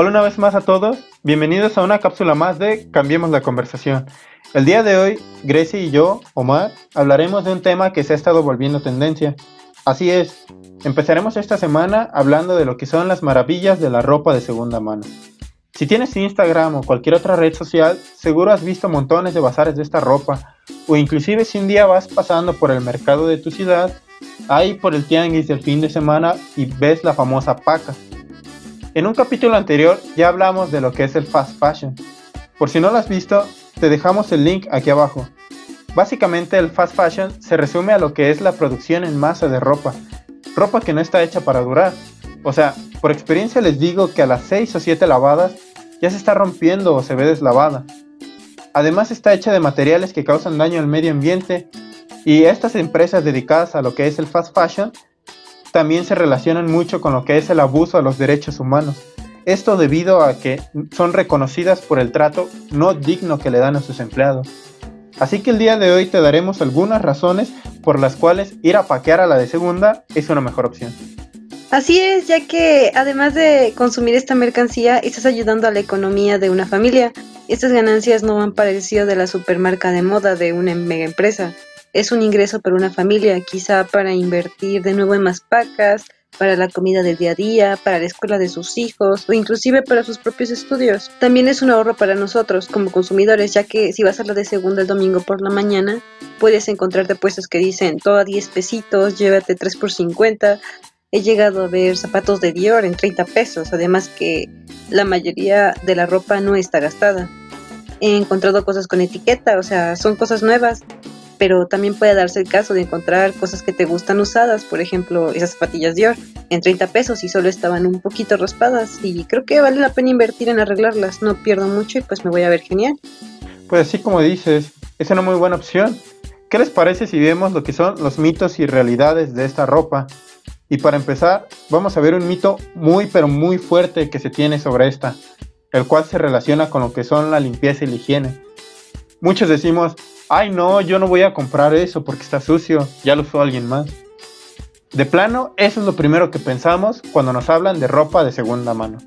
Hola una vez más a todos, bienvenidos a una cápsula más de Cambiemos la conversación. El día de hoy, Grecia y yo, Omar, hablaremos de un tema que se ha estado volviendo tendencia. Así es, empezaremos esta semana hablando de lo que son las maravillas de la ropa de segunda mano. Si tienes Instagram o cualquier otra red social, seguro has visto montones de bazares de esta ropa, o inclusive si un día vas pasando por el mercado de tu ciudad, ahí por el tianguis del fin de semana y ves la famosa paca. En un capítulo anterior ya hablamos de lo que es el fast fashion. Por si no lo has visto, te dejamos el link aquí abajo. Básicamente el fast fashion se resume a lo que es la producción en masa de ropa, ropa que no está hecha para durar. O sea, por experiencia les digo que a las 6 o 7 lavadas ya se está rompiendo o se ve deslavada. Además está hecha de materiales que causan daño al medio ambiente y estas empresas dedicadas a lo que es el fast fashion también se relacionan mucho con lo que es el abuso a los derechos humanos. Esto debido a que son reconocidas por el trato no digno que le dan a sus empleados. Así que el día de hoy te daremos algunas razones por las cuales ir a paquear a la de segunda es una mejor opción. Así es, ya que además de consumir esta mercancía, estás ayudando a la economía de una familia. Estas ganancias no van parecido de la supermarca de moda de una mega empresa. Es un ingreso para una familia, quizá para invertir de nuevo en más pacas, para la comida del día a día, para la escuela de sus hijos o inclusive para sus propios estudios. También es un ahorro para nosotros como consumidores, ya que si vas a la de segunda el domingo por la mañana, puedes encontrarte puestos que dicen todo a 10 pesitos, llévate 3 por 50 He llegado a ver zapatos de Dior en 30 pesos, además que la mayoría de la ropa no está gastada. He encontrado cosas con etiqueta, o sea, son cosas nuevas, pero también puede darse el caso de encontrar cosas que te gustan usadas, por ejemplo, esas zapatillas Dior en 30 pesos y solo estaban un poquito raspadas y creo que vale la pena invertir en arreglarlas, no pierdo mucho y pues me voy a ver genial. Pues así como dices, es una muy buena opción. ¿Qué les parece si vemos lo que son los mitos y realidades de esta ropa? Y para empezar, vamos a ver un mito muy pero muy fuerte que se tiene sobre esta, el cual se relaciona con lo que son la limpieza y la higiene. Muchos decimos, ay no, yo no voy a comprar eso porque está sucio, ya lo usó alguien más. De plano, eso es lo primero que pensamos cuando nos hablan de ropa de segunda mano.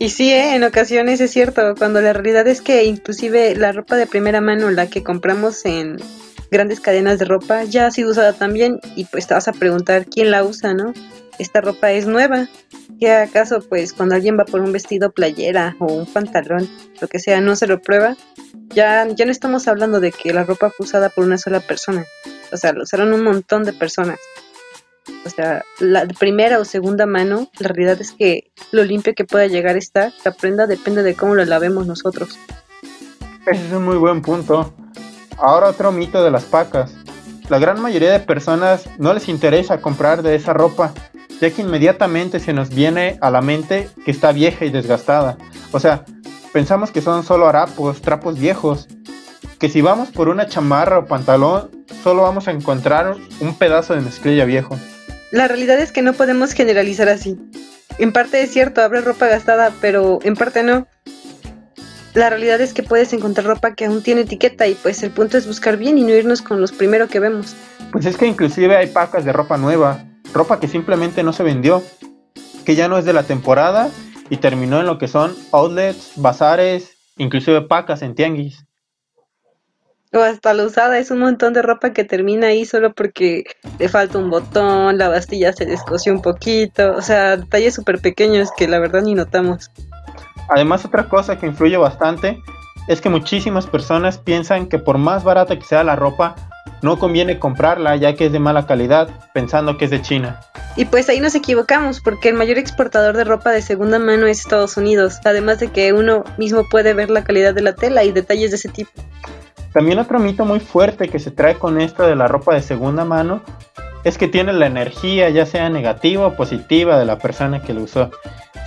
Y sí, ¿eh? en ocasiones es cierto, cuando la realidad es que inclusive la ropa de primera mano, la que compramos en grandes cadenas de ropa ya ha sido usada también y pues te vas a preguntar quién la usa, ¿no? Esta ropa es nueva. ¿Qué acaso pues cuando alguien va por un vestido playera o un pantalón, lo que sea, no se lo prueba? Ya, ya no estamos hablando de que la ropa fue usada por una sola persona. O sea, lo usaron un montón de personas. O sea, la primera o segunda mano, la realidad es que lo limpio que pueda llegar a estar, la prenda depende de cómo lo lavemos nosotros. Ese es un muy buen punto. Ahora otro mito de las pacas. La gran mayoría de personas no les interesa comprar de esa ropa, ya que inmediatamente se nos viene a la mente que está vieja y desgastada. O sea, pensamos que son solo harapos, trapos viejos, que si vamos por una chamarra o pantalón, solo vamos a encontrar un pedazo de mezclilla viejo. La realidad es que no podemos generalizar así. En parte es cierto, habrá ropa gastada, pero en parte no la realidad es que puedes encontrar ropa que aún tiene etiqueta y pues el punto es buscar bien y no irnos con los primeros que vemos. Pues es que inclusive hay pacas de ropa nueva, ropa que simplemente no se vendió, que ya no es de la temporada y terminó en lo que son outlets, bazares, inclusive pacas en tianguis. O hasta la usada, es un montón de ropa que termina ahí solo porque le falta un botón, la bastilla se descosió un poquito, o sea, detalles súper pequeños que la verdad ni notamos. Además, otra cosa que influye bastante es que muchísimas personas piensan que por más barata que sea la ropa, no conviene comprarla ya que es de mala calidad, pensando que es de China. Y pues ahí nos equivocamos, porque el mayor exportador de ropa de segunda mano es Estados Unidos, además de que uno mismo puede ver la calidad de la tela y detalles de ese tipo. También otro mito muy fuerte que se trae con esto de la ropa de segunda mano es que tiene la energía, ya sea negativa o positiva, de la persona que lo usó.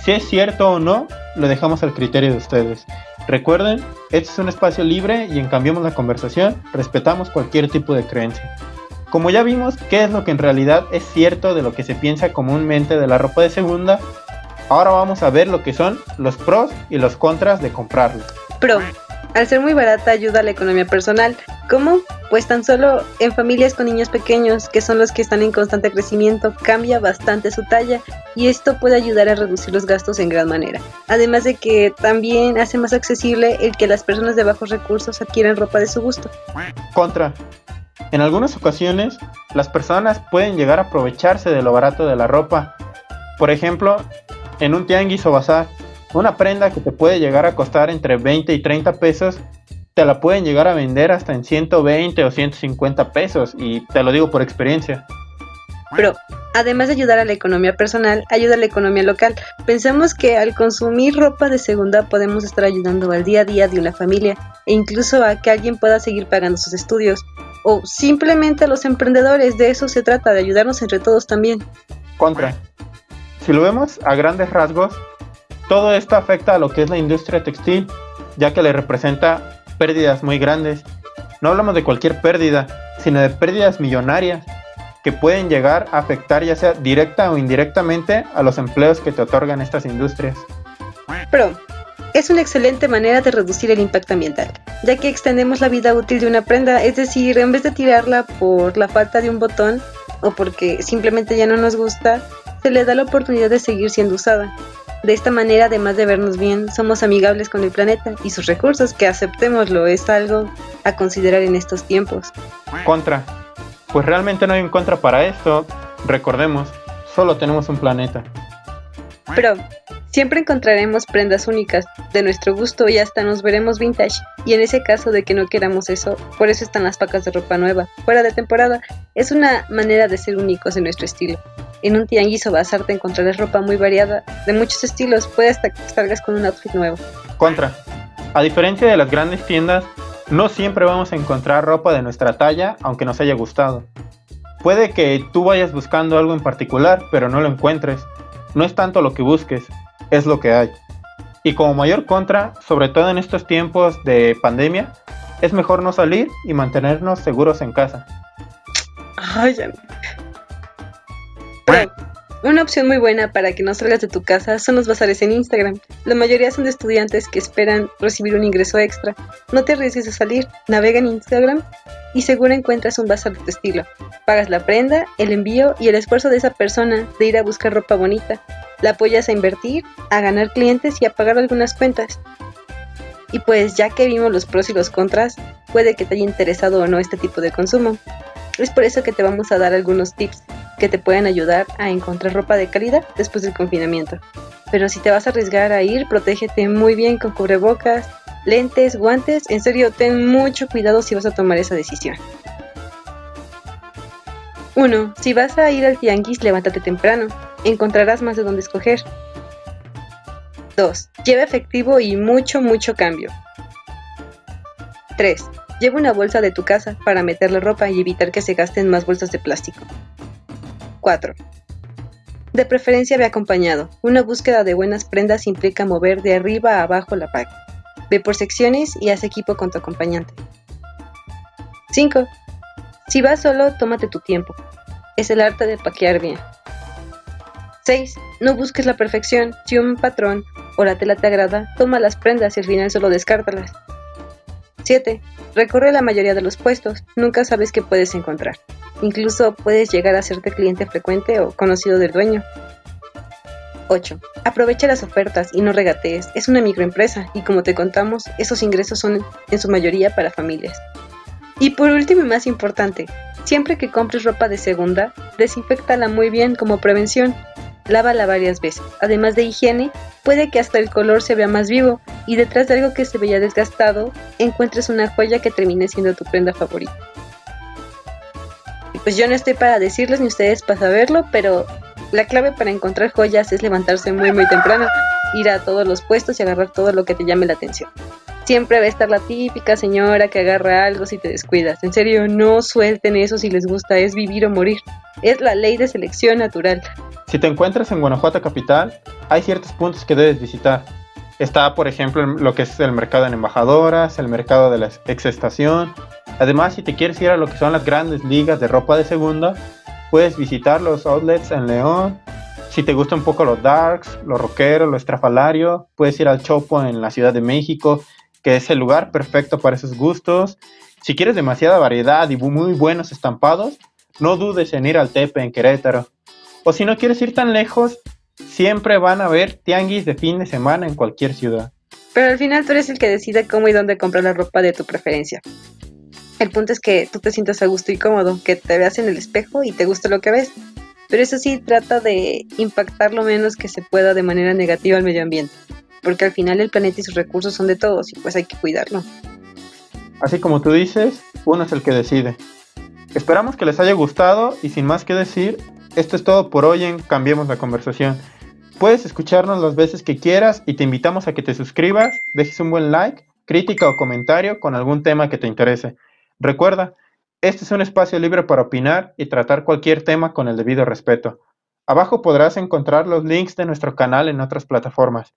Si es cierto o no, lo dejamos al criterio de ustedes. Recuerden, este es un espacio libre y en Cambiemos la Conversación respetamos cualquier tipo de creencia. Como ya vimos qué es lo que en realidad es cierto de lo que se piensa comúnmente de la ropa de segunda, ahora vamos a ver lo que son los pros y los contras de comprarlo. Pro. Al ser muy barata ayuda a la economía personal, ¿Cómo? Pues tan solo en familias con niños pequeños, que son los que están en constante crecimiento, cambia bastante su talla y esto puede ayudar a reducir los gastos en gran manera. Además de que también hace más accesible el que las personas de bajos recursos adquieran ropa de su gusto. Contra. En algunas ocasiones, las personas pueden llegar a aprovecharse de lo barato de la ropa. Por ejemplo, en un tianguis o bazar, una prenda que te puede llegar a costar entre 20 y 30 pesos te la pueden llegar a vender hasta en 120 o 150 pesos y te lo digo por experiencia. Pero además de ayudar a la economía personal, ayuda a la economía local. Pensamos que al consumir ropa de segunda podemos estar ayudando al día a día de una familia e incluso a que alguien pueda seguir pagando sus estudios o simplemente a los emprendedores. De eso se trata, de ayudarnos entre todos también. Contra. Si lo vemos a grandes rasgos, todo esto afecta a lo que es la industria textil, ya que le representa pérdidas muy grandes. No hablamos de cualquier pérdida, sino de pérdidas millonarias que pueden llegar a afectar ya sea directa o indirectamente a los empleos que te otorgan estas industrias. Pero es una excelente manera de reducir el impacto ambiental, ya que extendemos la vida útil de una prenda, es decir, en vez de tirarla por la falta de un botón o porque simplemente ya no nos gusta, se le da la oportunidad de seguir siendo usada. De esta manera, además de vernos bien, somos amigables con el planeta y sus recursos, que aceptémoslo, es algo a considerar en estos tiempos. Contra. Pues realmente no hay un contra para esto. Recordemos, solo tenemos un planeta. Pero siempre encontraremos prendas únicas de nuestro gusto y hasta nos veremos vintage. Y en ese caso de que no queramos eso, por eso están las pacas de ropa nueva, fuera de temporada. Es una manera de ser únicos en nuestro estilo. En un tianguis o bazar te encontrarás ropa muy variada, de muchos estilos, puede hasta que salgas con un outfit nuevo. Contra. A diferencia de las grandes tiendas, no siempre vamos a encontrar ropa de nuestra talla, aunque nos haya gustado. Puede que tú vayas buscando algo en particular, pero no lo encuentres. No es tanto lo que busques, es lo que hay. Y como mayor contra, sobre todo en estos tiempos de pandemia, es mejor no salir y mantenernos seguros en casa. Ay, ya una opción muy buena para que no salgas de tu casa son los bazares en Instagram. La mayoría son de estudiantes que esperan recibir un ingreso extra. No te arriesgues a salir, navega en Instagram y seguro encuentras un bazar de tu estilo. Pagas la prenda, el envío y el esfuerzo de esa persona de ir a buscar ropa bonita. La apoyas a invertir, a ganar clientes y a pagar algunas cuentas. Y pues ya que vimos los pros y los contras, puede que te haya interesado o no este tipo de consumo. Es por eso que te vamos a dar algunos tips que te pueden ayudar a encontrar ropa de calidad después del confinamiento. Pero si te vas a arriesgar a ir, protégete muy bien con cubrebocas, lentes, guantes. En serio, ten mucho cuidado si vas a tomar esa decisión. 1. Si vas a ir al tianguis, levántate temprano. Encontrarás más de dónde escoger. 2. Lleva efectivo y mucho, mucho cambio. 3. Lleva una bolsa de tu casa para meter la ropa y evitar que se gasten más bolsas de plástico. 4. De preferencia ve acompañado. Una búsqueda de buenas prendas implica mover de arriba a abajo la pack. Ve por secciones y haz equipo con tu acompañante. 5. Si vas solo, tómate tu tiempo. Es el arte de paquear bien. 6. No busques la perfección. Si un patrón o la tela te agrada, toma las prendas y al final solo descártalas. 7. Recorre la mayoría de los puestos, nunca sabes qué puedes encontrar. Incluso puedes llegar a serte cliente frecuente o conocido del dueño. 8. Aprovecha las ofertas y no regatees. Es una microempresa y como te contamos, esos ingresos son en su mayoría para familias. Y por último y más importante, siempre que compres ropa de segunda, desinfectala muy bien como prevención lávala varias veces. Además de higiene, puede que hasta el color se vea más vivo y detrás de algo que se veía desgastado, encuentres una joya que termine siendo tu prenda favorita. Pues yo no estoy para decirles ni ustedes para saberlo, pero la clave para encontrar joyas es levantarse muy muy temprano, ir a todos los puestos y agarrar todo lo que te llame la atención. Siempre va a estar la típica señora que agarra algo si te descuidas. En serio, no suelten eso si les gusta, es vivir o morir. Es la ley de selección natural. Si te encuentras en Guanajuato capital, hay ciertos puntos que debes visitar. Está, por ejemplo, lo que es el mercado en embajadoras, el mercado de la exestación. Además, si te quieres ir a lo que son las grandes ligas de ropa de segunda, puedes visitar los outlets en León. Si te gustan un poco los darks, los rockeros, lo estrafalario, puedes ir al Chopo en la Ciudad de México, que es el lugar perfecto para esos gustos. Si quieres demasiada variedad y muy buenos estampados, no dudes en ir al Tepe en Querétaro. O si no quieres ir tan lejos, siempre van a haber tianguis de fin de semana en cualquier ciudad. Pero al final tú eres el que decide cómo y dónde comprar la ropa de tu preferencia. El punto es que tú te sientas a gusto y cómodo, que te veas en el espejo y te guste lo que ves. Pero eso sí, trata de impactar lo menos que se pueda de manera negativa al medio ambiente, porque al final el planeta y sus recursos son de todos y pues hay que cuidarlo. Así como tú dices, uno es el que decide. Esperamos que les haya gustado y sin más que decir, esto es todo por hoy en Cambiemos la conversación. Puedes escucharnos las veces que quieras y te invitamos a que te suscribas, dejes un buen like, crítica o comentario con algún tema que te interese. Recuerda, este es un espacio libre para opinar y tratar cualquier tema con el debido respeto. Abajo podrás encontrar los links de nuestro canal en otras plataformas.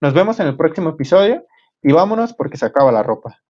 Nos vemos en el próximo episodio y vámonos porque se acaba la ropa.